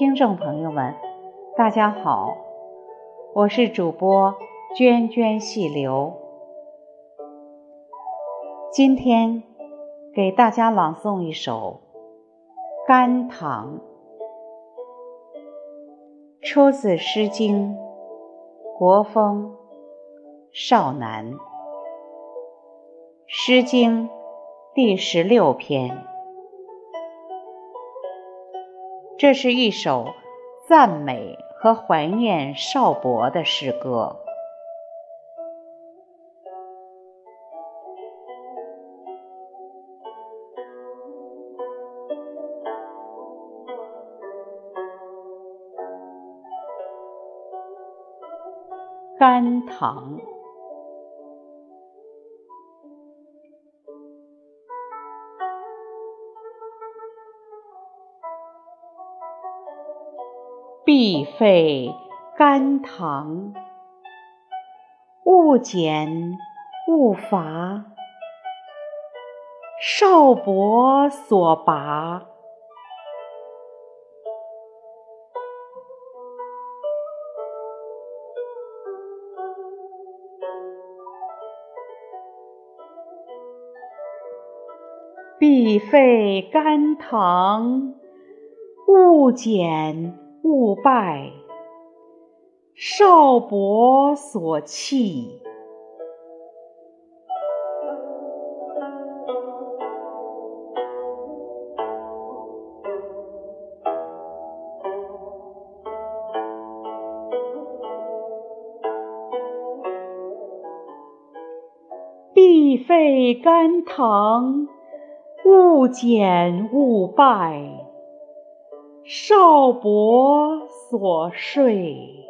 听众朋友们，大家好，我是主播涓涓细流。今天给大家朗诵一首《甘棠》，出自《诗经·国风·少南》，《诗经》第十六篇。这是一首赞美和怀念少伯的诗歌。甘棠。必废甘棠，勿减勿伐。少伯所拔，必废甘棠，勿减。勿拜少伯所弃，必废甘棠，勿减勿拜。少伯所睡。